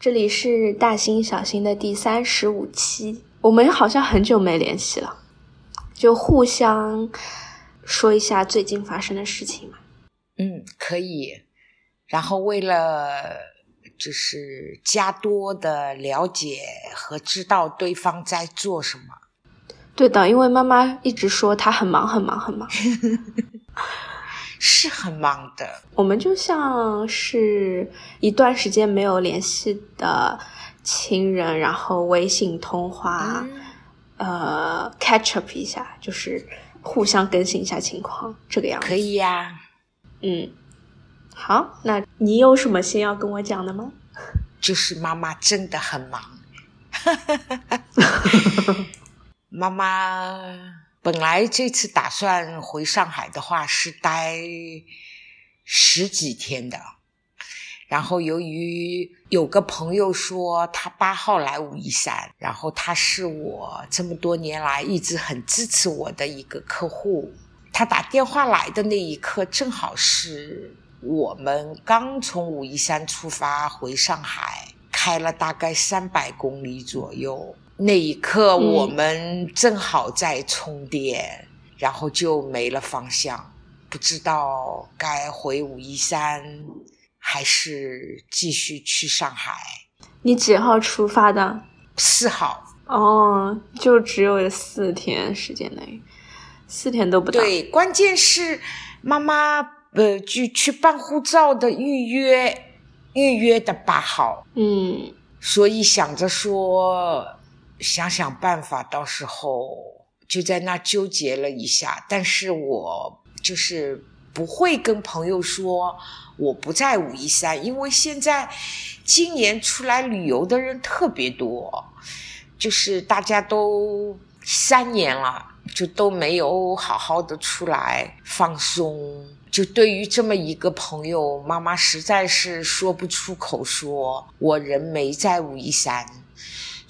这里是大新小新的第三十五期，我们好像很久没联系了，就互相说一下最近发生的事情嘛。嗯，可以。然后为了就是加多的了解和知道对方在做什么。对的，因为妈妈一直说她很忙很忙很忙。是很忙的，我们就像是一段时间没有联系的亲人，然后微信通话，呃，catch up 一下，就是互相更新一下情况，这个样子。可以呀，嗯，好，那你有什么先要跟我讲的吗？就是妈妈真的很忙，妈妈。本来这次打算回上海的话是待十几天的，然后由于有个朋友说他八号来武夷山，然后他是我这么多年来一直很支持我的一个客户，他打电话来的那一刻正好是我们刚从武夷山出发回上海，开了大概三百公里左右。那一刻，我们正好在充电，然后就没了方向，不知道该回武夷山还是继续去上海。你几号出发的？四号。哦，就只有四天时间内，四天都不到。对，关键是妈妈呃，去去办护照的预约，预约的八号。嗯，所以想着说。想想办法，到时候就在那纠结了一下。但是我就是不会跟朋友说我不在武夷山，因为现在今年出来旅游的人特别多，就是大家都三年了，就都没有好好的出来放松。就对于这么一个朋友，妈妈实在是说不出口，说我人没在武夷山。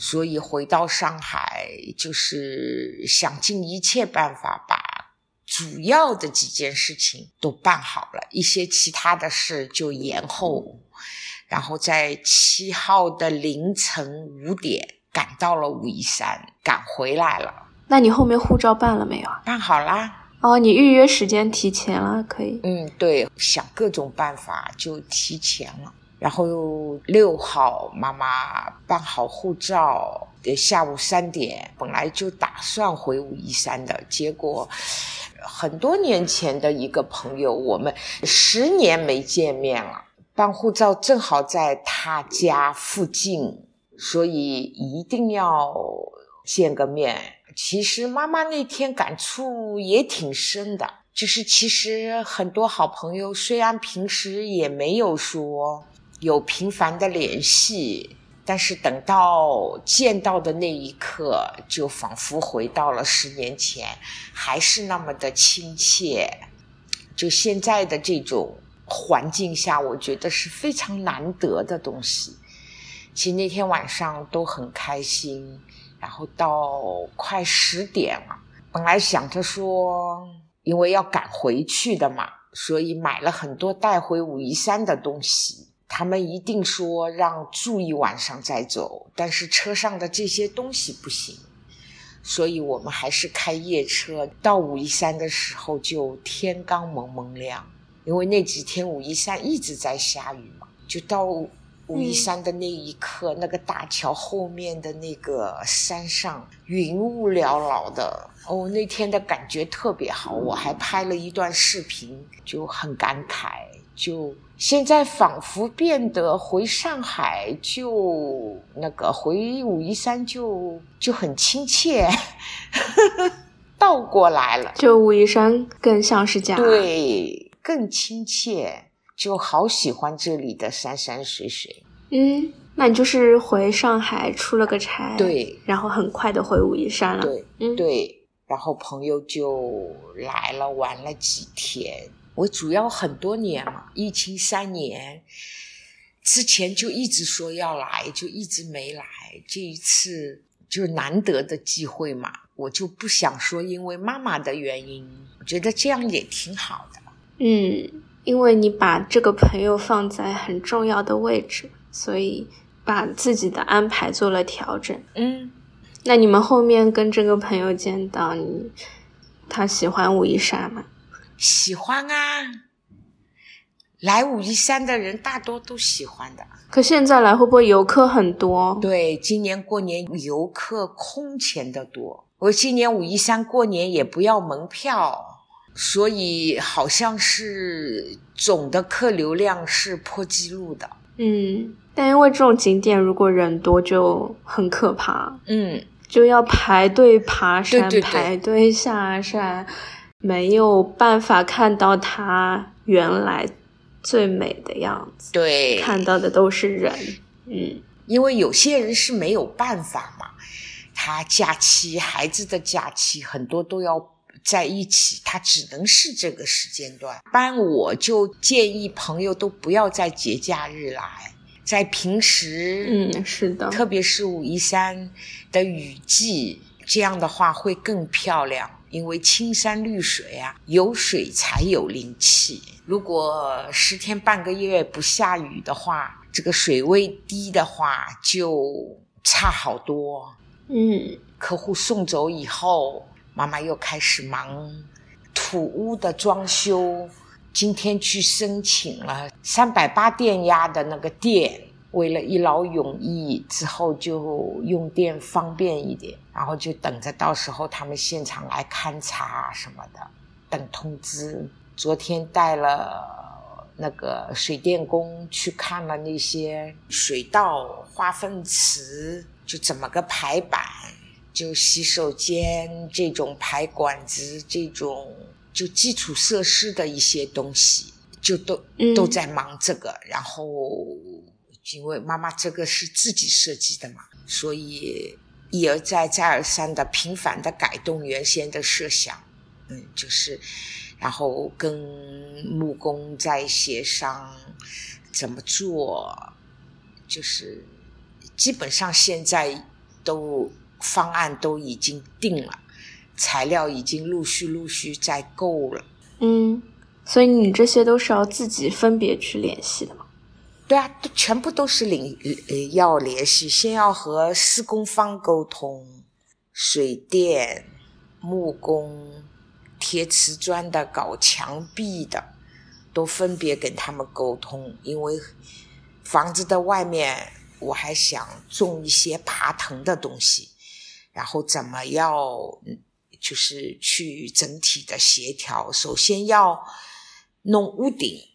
所以回到上海，就是想尽一切办法把主要的几件事情都办好了，一些其他的事就延后。然后在七号的凌晨五点赶到了武夷山，赶回来了。那你后面护照办了没有？办好啦。哦，你预约时间提前了，可以。嗯，对，想各种办法就提前了。然后六号妈妈办好护照，下午三点本来就打算回武夷山的，结果很多年前的一个朋友，我们十年没见面了，办护照正好在他家附近，所以一定要见个面。其实妈妈那天感触也挺深的，就是其实很多好朋友虽然平时也没有说。有频繁的联系，但是等到见到的那一刻，就仿佛回到了十年前，还是那么的亲切。就现在的这种环境下，我觉得是非常难得的东西。其实那天晚上都很开心，然后到快十点了，本来想着说，因为要赶回去的嘛，所以买了很多带回武夷山的东西。他们一定说让住一晚上再走，但是车上的这些东西不行，所以我们还是开夜车。到武夷山的时候就天刚蒙蒙亮，因为那几天武夷山一直在下雨嘛。就到武夷山的那一刻，那个大桥后面的那个山上云雾缭绕的，哦，那天的感觉特别好。我还拍了一段视频，就很感慨。就现在仿佛变得回上海就那个回武夷山就就很亲切，倒过来了，就武夷山更像是家，对，更亲切，就好喜欢这里的山山水水。嗯，那你就是回上海出了个差，对，然后很快的回武夷山了，对，嗯，对，然后朋友就来了，玩了几天。我主要很多年嘛，疫情三年之前就一直说要来，就一直没来。这一次就难得的机会嘛，我就不想说因为妈妈的原因，我觉得这样也挺好的。嗯，因为你把这个朋友放在很重要的位置，所以把自己的安排做了调整。嗯，那你们后面跟这个朋友见到你，他喜欢武夷山吗？喜欢啊，来武夷山的人大多都喜欢的。可现在来会不会游客很多？对，今年过年游客空前的多。我今年武夷山过年也不要门票，所以好像是总的客流量是破纪录的。嗯，但因为这种景点如果人多就很可怕，嗯，就要排队爬山，对对对排队下山，没有办法看到它原来最美的样子，对，看到的都是人。嗯因为有些人是没有办法嘛，他假期孩子的假期很多都要在一起，他只能是这个时间段。一般我就建议朋友都不要在节假日来，在平时，嗯，是的，特别是武夷山的雨季，这样的话会更漂亮。因为青山绿水啊，有水才有灵气。如果十天半个月不下雨的话，这个水位低的话就差好多。嗯客户送走以后，妈妈又开始忙土屋的装修。今天去申请了三百八电压的那个电，为了一劳永逸，之后就用电方便一点，然后就等着到时候他们现场来勘察什么的，等通知。昨天带了那个水电工去看了那些水道、化粪池，就怎么个排版，就洗手间这种排管子，这种就基础设施的一些东西，就都嗯都在忙这个。然后，因为妈妈这个是自己设计的嘛，所以一而再、再而三的频繁的改动原先的设想。嗯，就是，然后跟木工在协商怎么做，就是基本上现在都方案都已经定了，材料已经陆续陆续在购了。嗯，所以你这些都是要自己分别去联系的？对啊，都全部都是领要联系，先要和施工方沟通，水电、木工、贴瓷砖的、搞墙壁的，都分别跟他们沟通。因为房子的外面，我还想种一些爬藤的东西，然后怎么要就是去整体的协调。首先要弄屋顶。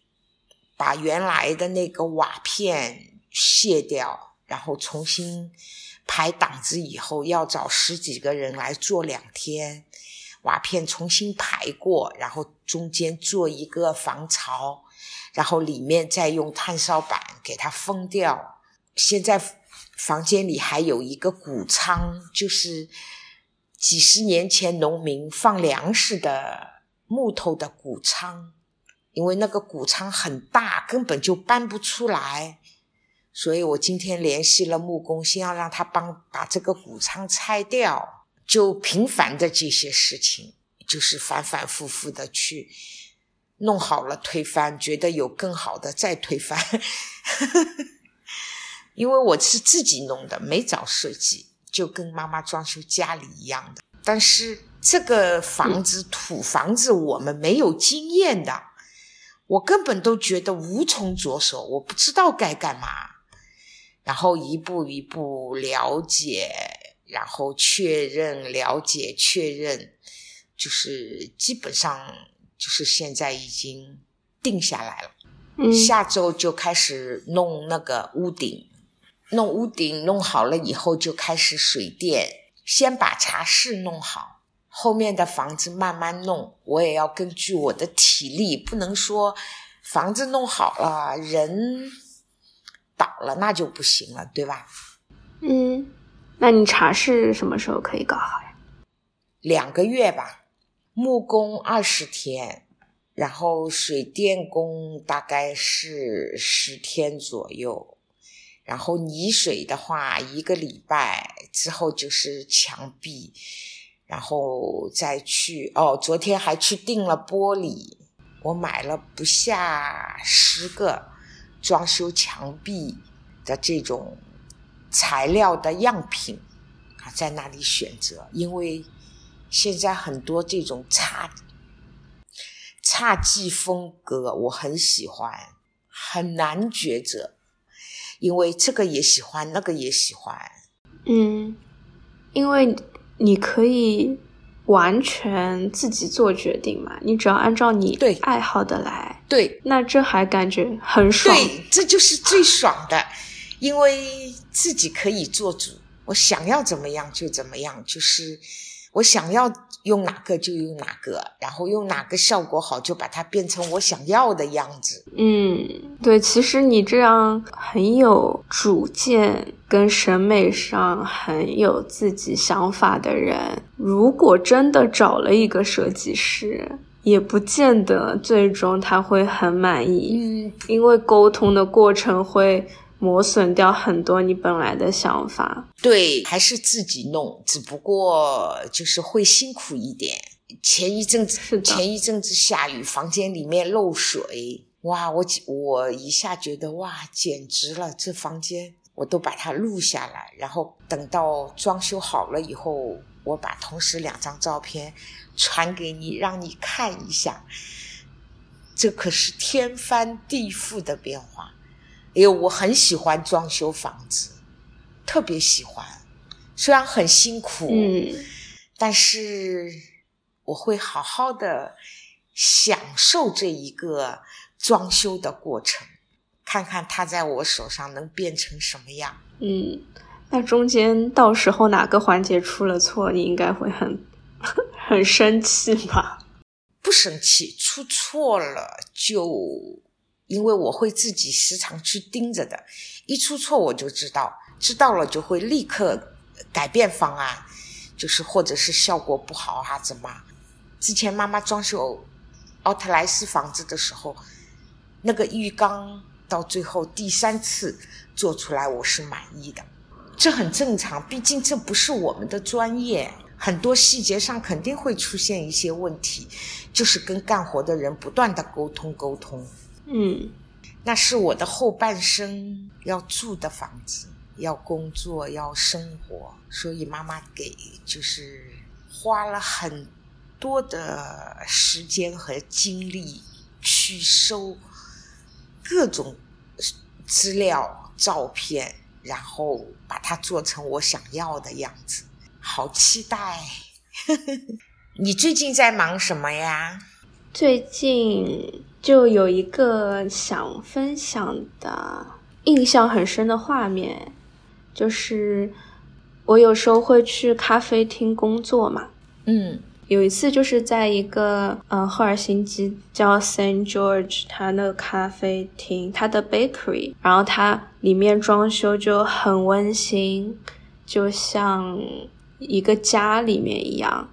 把原来的那个瓦片卸掉，然后重新排档子以后，要找十几个人来做两天，瓦片重新排过，然后中间做一个防潮，然后里面再用炭烧板给它封掉。现在房间里还有一个谷仓，就是几十年前农民放粮食的木头的谷仓。因为那个谷仓很大，根本就搬不出来，所以我今天联系了木工，先要让他帮把这个谷仓拆掉。就频繁的这些事情，就是反反复复的去弄好了推翻，觉得有更好的再推翻。因为我是自己弄的，没找设计，就跟妈妈装修家里一样的。但是这个房子土房子，我们没有经验的。我根本都觉得无从着手，我不知道该干嘛，然后一步一步了解，然后确认、了解、确认，就是基本上就是现在已经定下来了。嗯，下周就开始弄那个屋顶，弄屋顶弄好了以后就开始水电，先把茶室弄好。后面的房子慢慢弄，我也要根据我的体力，不能说房子弄好了人倒了那就不行了，对吧？嗯，那你茶室什么时候可以搞好呀？两个月吧，木工二十天，然后水电工大概是十天左右，然后泥水的话一个礼拜之后就是墙壁。然后再去哦，昨天还去订了玻璃，我买了不下十个装修墙壁的这种材料的样品啊，在那里选择，因为现在很多这种差差技风格我很喜欢，很难抉择，因为这个也喜欢，那个也喜欢。嗯，因为你可以完全自己做决定嘛，你只要按照你对。爱好的来，对。那这还感觉很爽。对，这就是最爽的，因为自己可以做主，我想要怎么样就怎么样，就是我想要用哪个就用哪个，然后用哪个效果好就把它变成我想要的样子。嗯，对，其实你这样很有主见，跟审美上很有自己想法的人，如果真的找了一个设计师，也不见得最终他会很满意，嗯，因为沟通的过程会磨损掉很多你本来的想法。对，还是自己弄，只不过就是会辛苦一点。前一阵子前一阵子下雨，房间里面漏水，哇！我我一下觉得哇，简直了！这房间我都把它录下来，然后等到装修好了以后，我把同时两张照片传给你，让你看一下。这可是天翻地覆的变化。哎呦，我很喜欢装修房子，特别喜欢，虽然很辛苦，嗯，但是我会好好的享受这一个装修的过程，看看它在我手上能变成什么样。嗯，那中间到时候哪个环节出了错，你应该会很 很生气吧？不生气，出错了就，因为我会自己时常去盯着的，一出错我就知道，知道了就会立刻改变方案，就是或者是效果不好啊怎么？之前妈妈装修奥特莱斯房子的时候，那个浴缸到最后第三次做出来我是满意的，这很正常，毕竟这不是我们的专业。很多细节上肯定会出现一些问题，就是跟干活的人不断的沟通沟通。嗯那是我的后半生要住的房子，要工作，要生活，所以妈妈给就是花了很多的时间和精力去收各种资料、照片，然后把它做成我想要的样子。好期待！你最近在忙什么呀？最近就有一个想分享的印象很深的画面，就是我有时候会去咖啡厅工作嘛。嗯有一次就是在一个呃赫尔辛基叫 Saint George，它那个咖啡厅，它的 bakery，然后它里面装修就很温馨，就像一个家里面一样。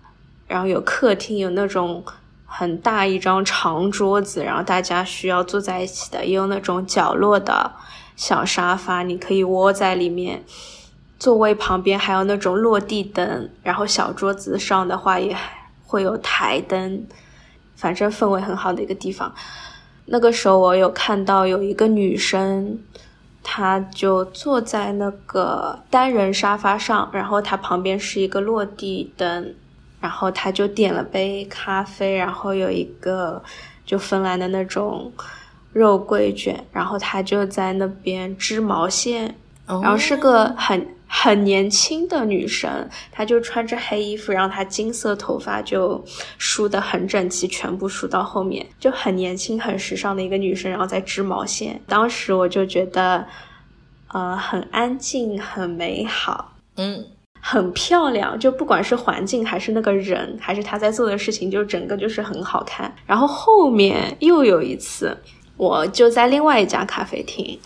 然后有客厅，有那种很大一张长桌子，然后大家需要坐在一起的，也有那种角落的小沙发，你可以窝在里面。座位旁边还有那种落地灯，然后小桌子上的话也会有台灯，反正氛围很好的一个地方。那个时候我有看到有一个女生，她就坐在那个单人沙发上，然后她旁边是一个落地灯，然后她就点了杯咖啡，然后有一个就芬兰的那种肉桂卷，然后她就在那边织毛线。然后是个很很年轻的女生，她就穿着黑衣服，然后她金色头发就梳得很整齐，全部梳到后面，就很年轻、很时尚的一个女生，然后在织毛线。当时我就觉得，呃，很安静，很美好，嗯很漂亮。就不管是环境，还是那个人，还是他在做的事情，就整个就是很好看。然后后面又有一次，我就在另外一家咖啡厅。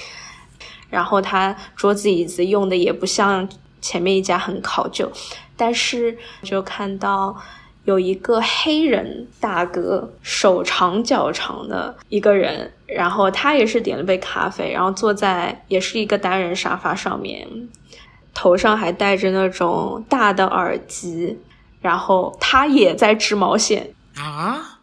然后他桌子椅子用的也不像前面一家很考究，但是就看到有一个黑人大哥，手长脚长的一个人，然后他也是点了杯咖啡，然后坐在也是一个单人沙发上面，头上还戴着那种大的耳机，然后他也在织毛线，啊，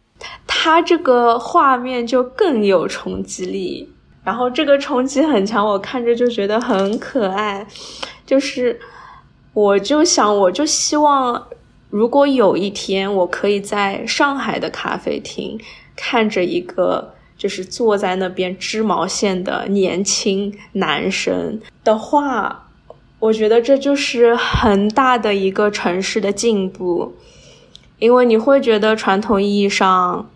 他这个画面就更有冲击力。然后这个冲击很强，我看着就觉得很可爱，就是我就想，我就希望，如果有一天我可以在上海的咖啡厅看着一个就是坐在那边织毛线的年轻男生的话，我觉得这就是很大的一个城市的进步，因为你会觉得传统意义上。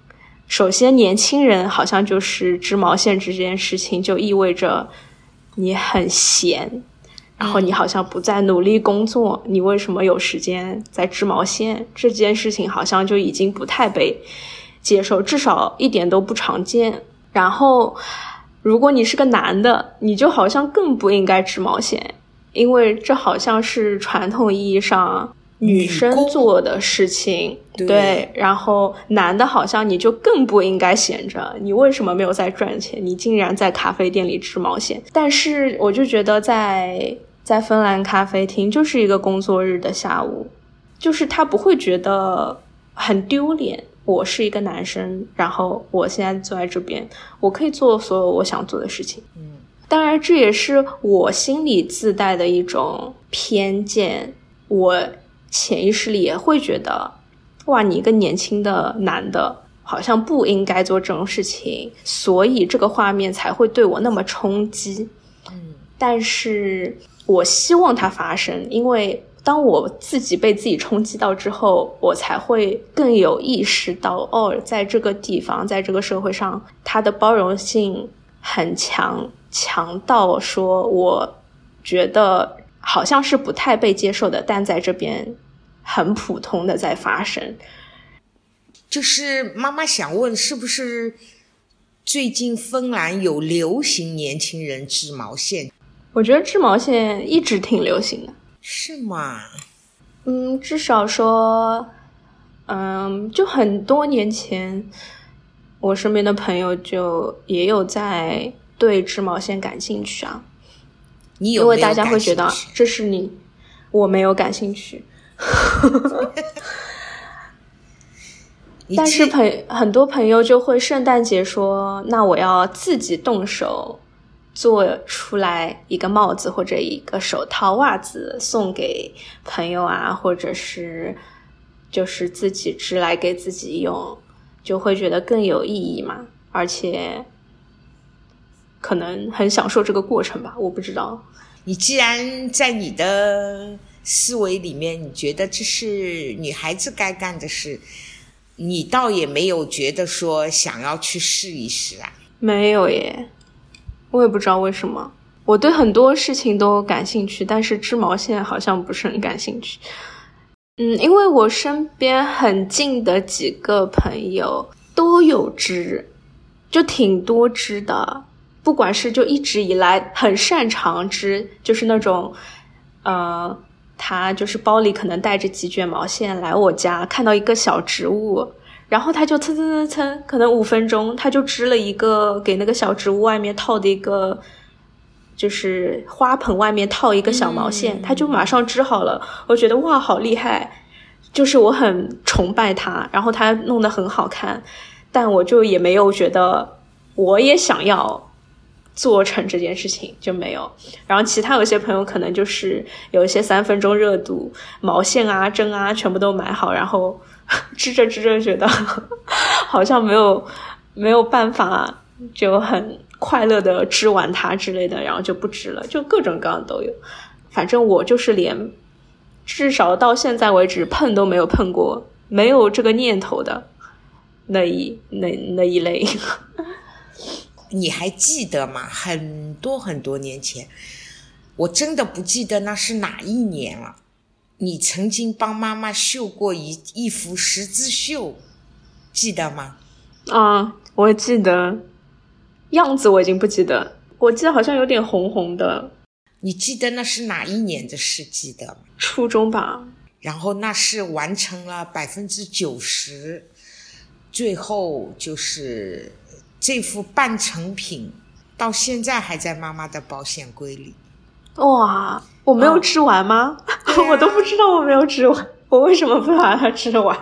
首先，年轻人好像就是织毛线这件事情，就意味着你很闲，然后你好像不再努力工作，你为什么有时间在织毛线？这件事情好像就已经不太被接受，至少一点都不常见。然后，如果你是个男的，你就好像更不应该织毛线，因为这好像是传统意义上。女生做的事情，对，然后男的好像你就更不应该闲着，你为什么没有在赚钱？你竟然在咖啡店里织毛线。但是我就觉得在在芬兰咖啡厅就是一个工作日的下午，就是他不会觉得很丢脸。我是一个男生，然后我现在坐在这边，我可以做所有我想做的事情。嗯，当然这也是我心里自带的一种偏见，我。潜意识里也会觉得，哇，你一个年轻的男的，好像不应该做这种事情，所以这个画面才会对我那么冲击。嗯，但是我希望它发生，因为当我自己被自己冲击到之后，我才会更有意识到，哦，在这个地方，在这个社会上，它的包容性很强，强到说，我觉得。好像是不太被接受的，但在这边很普通的在发生。就是妈妈想问，是不是最近芬兰有流行年轻人织毛线？我觉得织毛线一直挺流行的。是吗？嗯，至少说，嗯，就很多年前，我身边的朋友就也有在对织毛线感兴趣啊。因为大家会觉得这是你，我没有感兴趣。但是朋很多朋友就会圣诞节说：“那我要自己动手做出来一个帽子或者一个手套、袜子送给朋友啊，或者是就是自己织来给自己用，就会觉得更有意义嘛，而且。”可能很享受这个过程吧，我不知道。你既然在你的思维里面，你觉得这是女孩子该干的事，你倒也没有觉得说想要去试一试啊？没有耶，我也不知道为什么。我对很多事情都感兴趣，但是织毛线好像不是很感兴趣。嗯，因为我身边很近的几个朋友都有织，就挺多织的。不管是就一直以来很擅长织，就是那种，呃，他就是包里可能带着几卷毛线来我家，看到一个小植物，然后他就蹭蹭蹭蹭，可能五分钟他就织了一个给那个小植物外面套的一个，就是花盆外面套一个小毛线，他就马上织好了。我觉得哇，好厉害，就是我很崇拜他，然后他弄得很好看，但我就也没有觉得我也想要。做成这件事情就没有，然后其他有些朋友可能就是有一些三分钟热度，毛线啊针啊全部都买好，然后 织着织着觉得 好像没有没有办法就很快乐的织完它之类的，然后就不织了，就各种各样都有。反正我就是连至少到现在为止碰都没有碰过，没有这个念头的那一那那一类。你还记得吗？很多很多年前，我真的不记得那是哪一年了。你曾经帮妈妈绣过一一幅十字绣，记得吗？啊，我记得，样子我已经不记得，我记得好像有点红红的。你记得那是哪一年的事？记得吗？初中吧。然后那是完成了百分之九十，最后就是。这副半成品到现在还在妈妈的保险柜里。哇，我没有吃完吗？我都不知道我没有吃完，我为什么不把它吃完？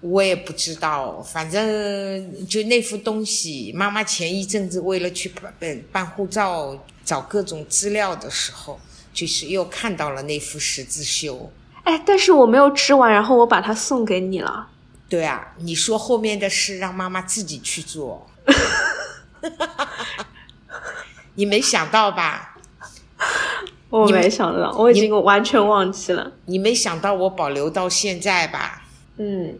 我也不知道，反正就那副东西，妈妈前一阵子为了去办办护照，找各种资料的时候，就是又看到了那幅十字绣。哎，但是我没有吃完，然后我把它送给你了。对啊，你说后面的事让妈妈自己去做，你没想到吧？我没想到，我已经完全忘记了。你没想到我保留到现在吧？嗯，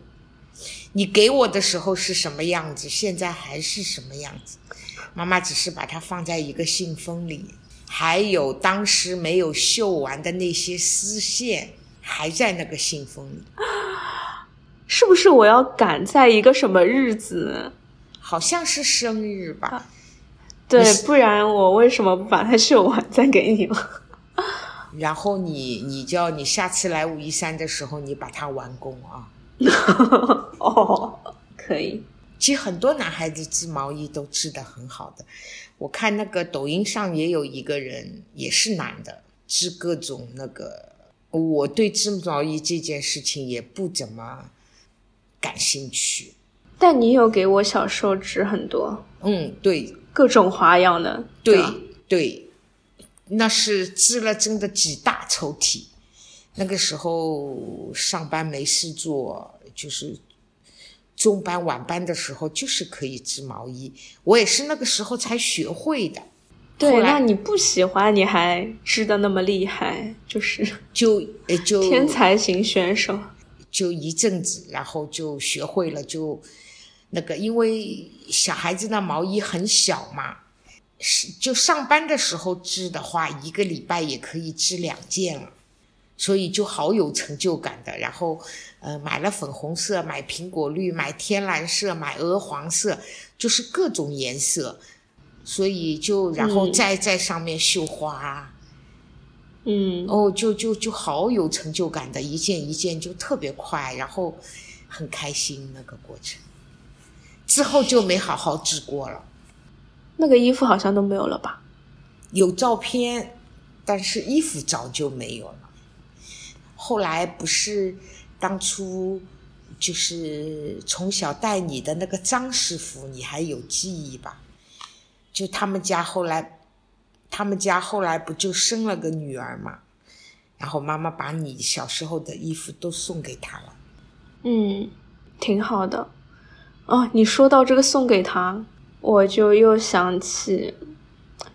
你给我的时候是什么样子，现在还是什么样子？妈妈只是把它放在一个信封里，还有当时没有绣完的那些丝线还在那个信封里。是不是我要赶在一个什么日子？好像是生日吧？对，不然我为什么不把它绣完再给你了？然后你，你叫你下次来武夷山的时候，你把它完工啊。哦，可以。其实很多男孩子织毛衣都织得很好的。我看那个抖音上也有一个人，也是男的，织各种那个。我对织毛衣这件事情也不怎么。感兴趣，但你有给我小时候织很多，嗯，对，各种花样的，对对，那是织了真的几大抽屉。那个时候上班没事做，就是中班晚班的时候，就是可以织毛衣。我也是那个时候才学会的。对，那你不喜欢，你还织的那么厉害，就是 就就天才型选手。就一阵子，然后就学会了，就那个，因为小孩子那毛衣很小嘛，是就上班的时候织的话，一个礼拜也可以织两件了，所以就好有成就感的。然后，呃，买了粉红色，买苹果绿，买天蓝色，买鹅黄色，就是各种颜色，所以就然后再在上面绣花。嗯，哦，就就就好有成就感的，一件一件就特别快，然后很开心那个过程。之后就没好好治过了。那个衣服好像都没有了吧？有照片，但是衣服早就没有了。后来不是当初就是从小带你的那个张师傅，你还有记忆吧？就他们家后来。他们家后来不就生了个女儿嘛，然后妈妈把你小时候的衣服都送给他了。嗯，挺好的。哦，你说到这个送给他，我就又想起，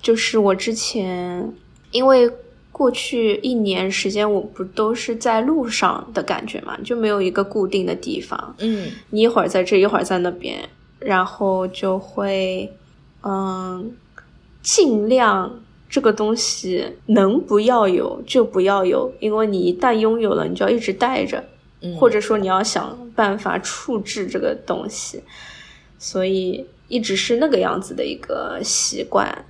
就是我之前因为过去一年时间，我不都是在路上的感觉嘛，就没有一个固定的地方。嗯，你一会儿在这，一会儿在那边，然后就会嗯尽量。这个东西能不要有就不要有，因为你一旦拥有了，你就要一直带着，或者说你要想办法处置这个东西，所以一直是那个样子的一个习惯。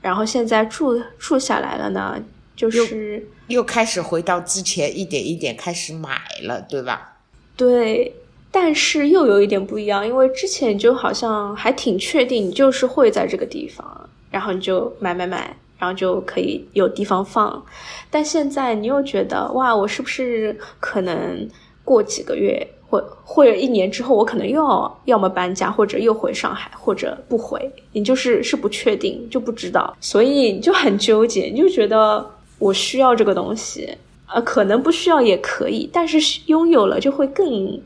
然后现在住住下来了呢，就是又开始回到之前，一点一点开始买了，对吧？对，但是又有一点不一样，因为之前就好像还挺确定，你就是会在这个地方，然后你就买买买。然后就可以有地方放，但现在你又觉得哇，我是不是可能过几个月或或者一年之后，我可能又要要么搬家，或者又回上海，或者不回，你就是是不确定，就不知道，所以就很纠结，你就觉得我需要这个东西，呃，可能不需要也可以，但是拥有了就会更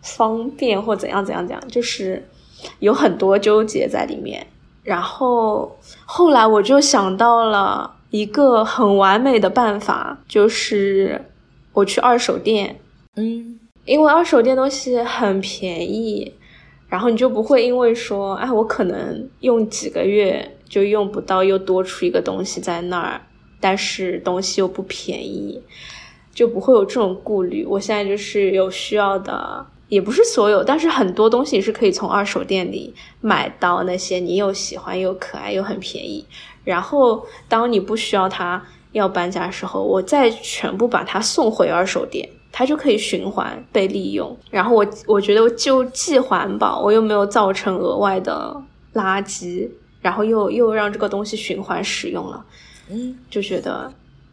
方便或怎样怎样怎样，就是有很多纠结在里面。然后后来我就想到了一个很完美的办法，就是我去二手店，嗯，因为二手店东西很便宜，然后你就不会因为说，哎，我可能用几个月就用不到，又多出一个东西在那儿，但是东西又不便宜，就不会有这种顾虑。我现在就是有需要的。也不是所有，但是很多东西是可以从二手店里买到那些你又喜欢又可爱又很便宜。然后当你不需要它要搬家的时候，我再全部把它送回二手店，它就可以循环被利用。然后我我觉得就既环保，我又没有造成额外的垃圾，然后又又让这个东西循环使用了，嗯，就觉得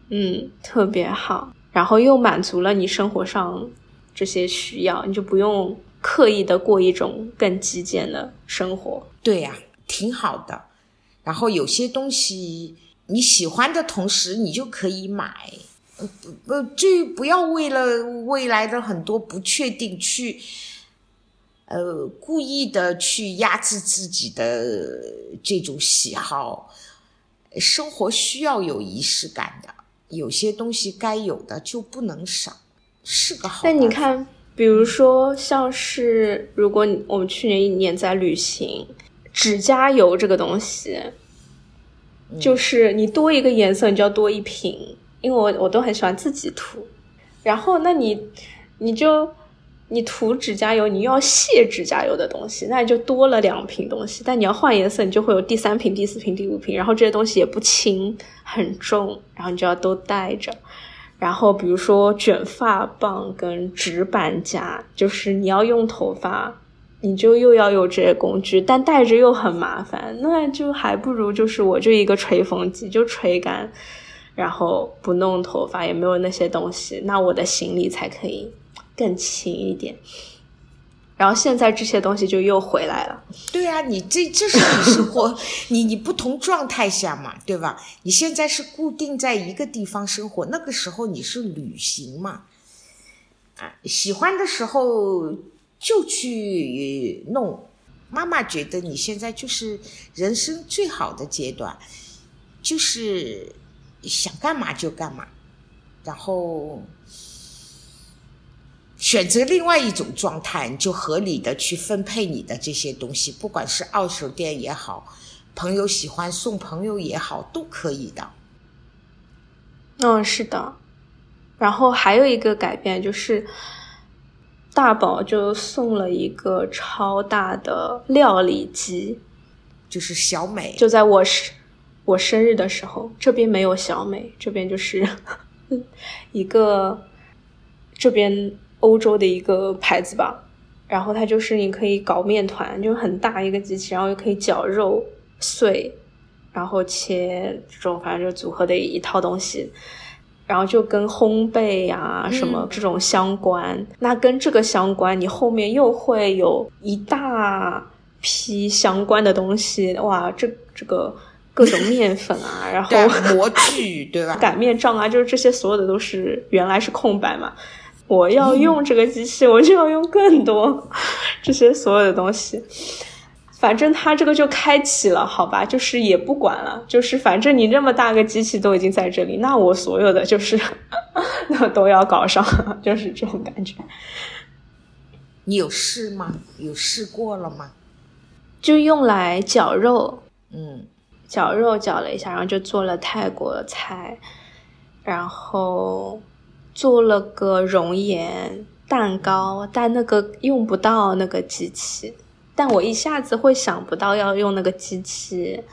嗯特别好，然后又满足了你生活上。这些需要你就不用刻意的过一种更极简的生活。对呀，挺好的。然后有些东西你喜欢的同时，你就可以买。不不，就不要为了未来的很多不确定去，呃，故意的去压制自己的这种喜好。生活需要有仪式感的，有些东西该有的就不能少，是个好。那你看，比如说像是，如果我们去年一年在旅行，指甲油这个东西，就是你多一个颜色，你就要多一瓶。因为我我都很喜欢自己涂，然后那你你就你涂指甲油，你又要卸指甲油的东西，那你就多了两瓶东西。但你要换颜色，你就会有第三瓶、第四瓶、第五瓶，然后这些东西也不轻，很重，然后你就要都带着。然后比如说卷发棒跟直板夹，就是你要用头发，你就又要有这些工具，但带着又很麻烦，那就还不如就是我就一个吹风机就吹干。然后不弄头发，也没有那些东西，那我的行李才可以更轻一点。然后现在这些东西就又回来了。对啊，你这这是你生活，你你不同状态下嘛，对吧？你现在是固定在一个地方生活，那个时候你是旅行嘛，啊，喜欢的时候就去弄。妈妈觉得你现在就是人生最好的阶段，就是。想干嘛就干嘛，然后选择另外一种状态，就合理的去分配你的这些东西，不管是二手店也好，朋友喜欢送朋友也好，都可以的。嗯，是的。然后还有一个改变就是，大宝就送了一个超大的料理机，就是小美，就在我室。我生日的时候，这边没有小美，这边就是 一个这边欧洲的一个牌子吧。然后它就是你可以搞面团，就很大一个机器，然后又可以绞肉碎，然后切这种，反正就组合的一套东西。然后就跟烘焙啊什么这种相关。那跟这个相关，你后面又会有一大批相关的东西。哇，这这个。各种面粉啊，然后模具对吧？擀面杖啊，就是这些所有的都是原来是空白嘛。我要用这个机器，我就要用更多这些所有的东西。反正它这个就开启了，好吧，就是也不管了，就是反正你这么大个机器都已经在这里，那我所有的就是 那都要搞上，就是这种感觉。你有试吗？有试过了吗？就用来绞肉，嗯。绞肉绞了一下，然后就做了泰国菜，然后做了个熔岩蛋糕，但那个用不到那个机器，但我一下子会想不到要用那个机器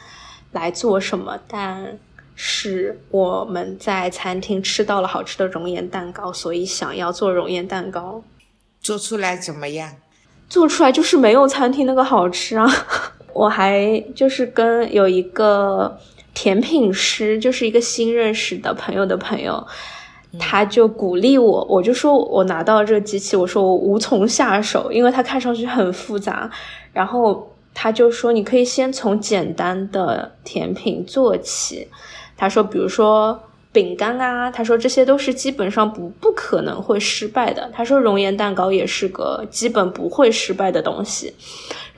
来做什么，但是我们在餐厅吃到了好吃的熔岩蛋糕，所以想要做熔岩蛋糕，做出来怎么样？做出来就是没有餐厅那个好吃啊。我还就是跟有一个甜品师，就是一个新认识的朋友的朋友，他就鼓励我，我就说我拿到这个机器，我说我无从下手，因为它看上去很复杂。然后他就说你可以先从简单的甜品做起，他说比如说饼干啊，他说这些都是基本上不不可能会失败的。他说熔岩蛋糕也是个基本不会失败的东西。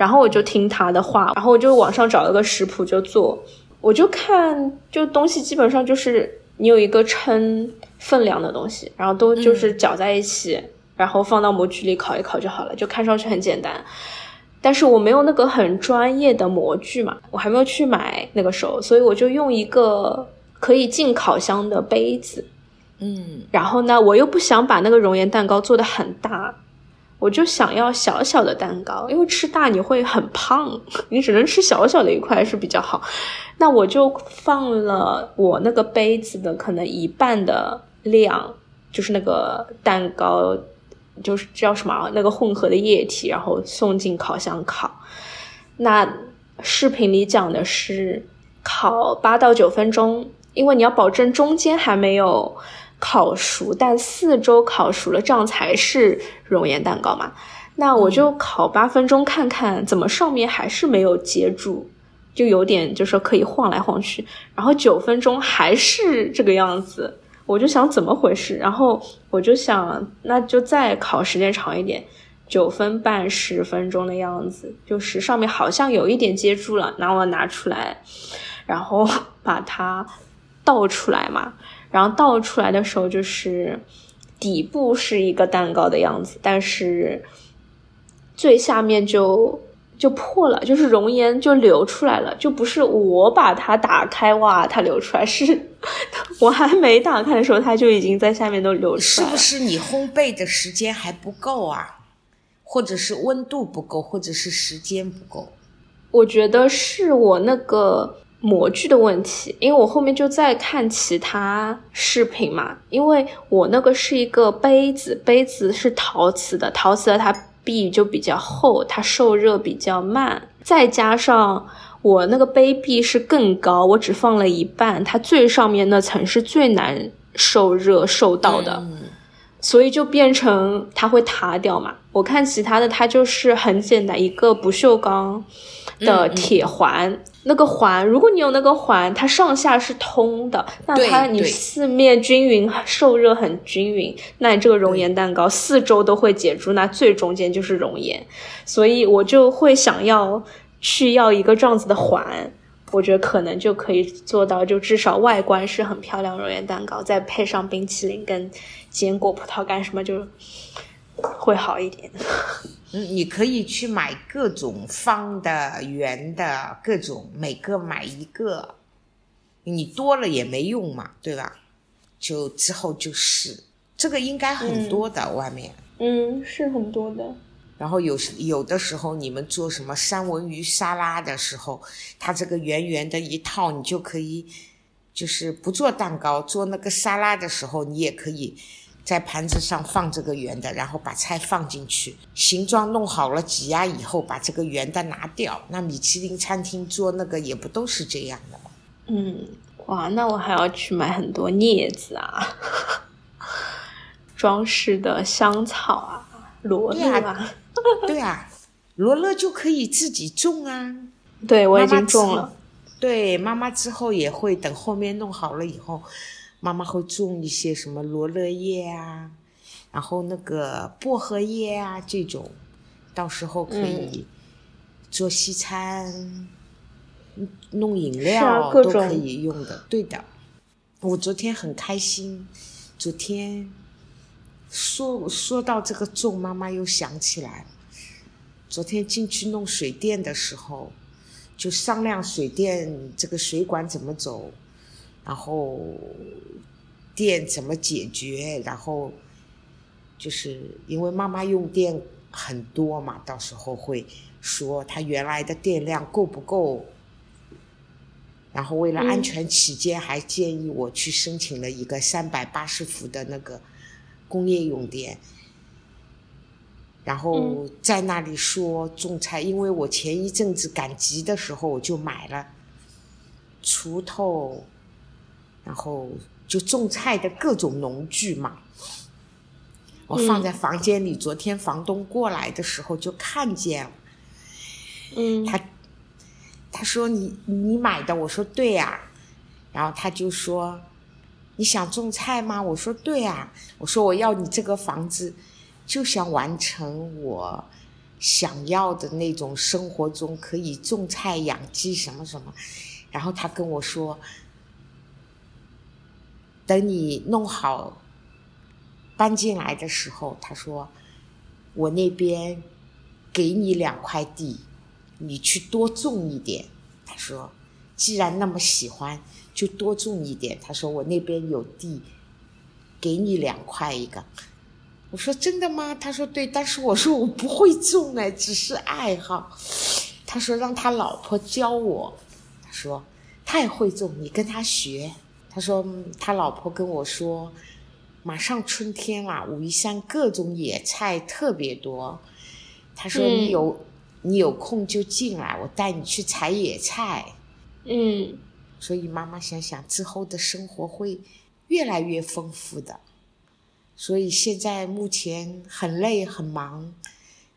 然后我就听他的话，然后我就网上找了个食谱就做，我就看就东西基本上就是你有一个称分量的东西，然后都就是搅在一起，然后放到模具里烤一烤就好了，就看上去很简单。但是我没有那个很专业的模具嘛，我还没有去买那个时候，所以我就用一个可以进烤箱的杯子，嗯，然后呢，我又不想把那个熔岩蛋糕做的很大。我就想要小小的蛋糕，因为吃大你会很胖，你只能吃小小的一块是比较好。那我就放了我那个杯子的可能一半的量，就是那个蛋糕，就是叫什么那个混合的液体，然后送进烤箱烤。那视频里讲的是烤八到九分钟，因为你要保证中间还没有。烤熟，但四周烤熟了，这样才是熔岩蛋糕嘛？那我就烤八分钟看看，怎么上面还是没有接住，就有点就是说可以晃来晃去，然后九分钟还是这个样子，我就想怎么回事，然后我就想那就再烤时间长一点，九分半十分钟的样子，就是上面好像有一点接住了，那我拿出来，然后把它倒出来嘛，然后倒出来的时候就是底部是一个蛋糕的样子，但是最下面就。就破了，就是熔岩就流出来了，就不是我把它打开哇，它流出来，是我还没打开的时候，它就已经在下面都流出来了。是不是你烘焙的时间还不够啊？或者是温度不够，或者是时间不够？我觉得是我那个模具的问题，因为我后面就在看其他视频嘛，因为我那个是一个杯子，杯子是陶瓷的，陶瓷的它。壁就比较厚，它受热比较慢，再加上我那个杯壁是更高，我只放了一半，它最上面那层是最难受热受到的，所以就变成它会塌掉嘛。我看其他的，它就是很简单，一个不锈钢的铁环。那个环，如果你有那个环，它上下是通的，那它你四面均匀受热很均匀，那你这个熔岩蛋糕四周都会结住，那最中间就是熔岩，所以我就会想要去要一个这样子的环，我觉得可能就可以做到，就至少外观是很漂亮熔岩蛋糕，再配上冰淇淋跟坚果、葡萄干什么，就会好一点。嗯，你可以去买各种方的、圆的，各种每个买一个，你多了也没用嘛，对吧？就之后就是这个应该很多的外面，嗯，是很多的。然后有时有的时候你们做什么三文鱼沙拉的时候，它这个圆圆的一套，你就可以，就是不做蛋糕，做那个沙拉的时候，你也可以。在盘子上放这个圆的，然后把菜放进去，形状弄好了挤压以后，把这个圆的拿掉。那米其林餐厅做那个也不都是这样的吗？嗯，哇，那我还要去买很多镊子啊，装饰的香草啊，罗勒啊，对啊，罗勒就可以自己种啊。对，我已经种了。对，妈妈之后也会等后面弄好了以后。妈妈会种一些什么罗勒叶啊，然后那个薄荷叶啊这种，到时候可以做西餐、弄饮料都可以用的。对的，我昨天很开心。昨天说说到这个种，妈妈又想起来，昨天进去弄水电的时候，就商量水电这个水管怎么走。然后电怎么解决？然后就是因为妈妈用电很多嘛，到时候会说她原来的电量够不够。然后为了安全起见，还建议我去申请了一个三百八十伏的那个工业用电。然后在那里说种菜，因为我前一阵子赶集的时候，我就买了锄头。然后就种菜的各种农具嘛，我放在房间里。昨天房东过来的时候就看见了，嗯，他他说你你买的，我说对呀。然后他就说你想种菜吗？我说对啊。我说我要你这个房子，就想完成我想要的那种生活中可以种菜养鸡什么什么。然后他跟我说。等你弄好搬进来的时候，他说：“我那边给你两块地，你去多种一点。”他说：“既然那么喜欢，就多种一点。”他说：“我那边有地，给你两块一个。”我说：“真的吗？”他说：“对。”但是我说：“我不会种哎，只是爱好。”他说：“让他老婆教我。”他说：“他也会种，你跟他学。”他说：“他老婆跟我说，马上春天了，武夷山各种野菜特别多。他说你有你有空就进来，我带你去采野菜。”嗯，所以妈妈想想之后的生活会越来越丰富的。所以现在目前很累很忙，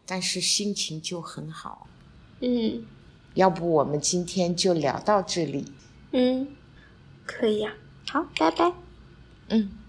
但是心情就很好。嗯，要不我们今天就聊到这里。嗯，可以呀。好，拜拜。嗯。